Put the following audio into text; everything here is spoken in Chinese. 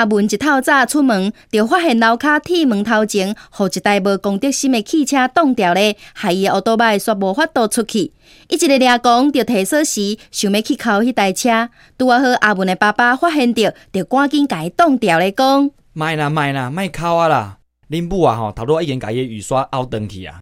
阿文一透早出门，就发现楼卡铁门头前，互一台无公德心的汽车挡掉咧，害伊奥多摆煞无法度出去。伊一个掠讲，就提锁匙，想要去敲迄台车，拄啊好阿文的爸爸发现着，就赶紧甲伊挡掉咧，讲：卖啦卖啦，卖敲啊啦！恁母啊吼，头拄已经甲伊雨刷凹断去啊！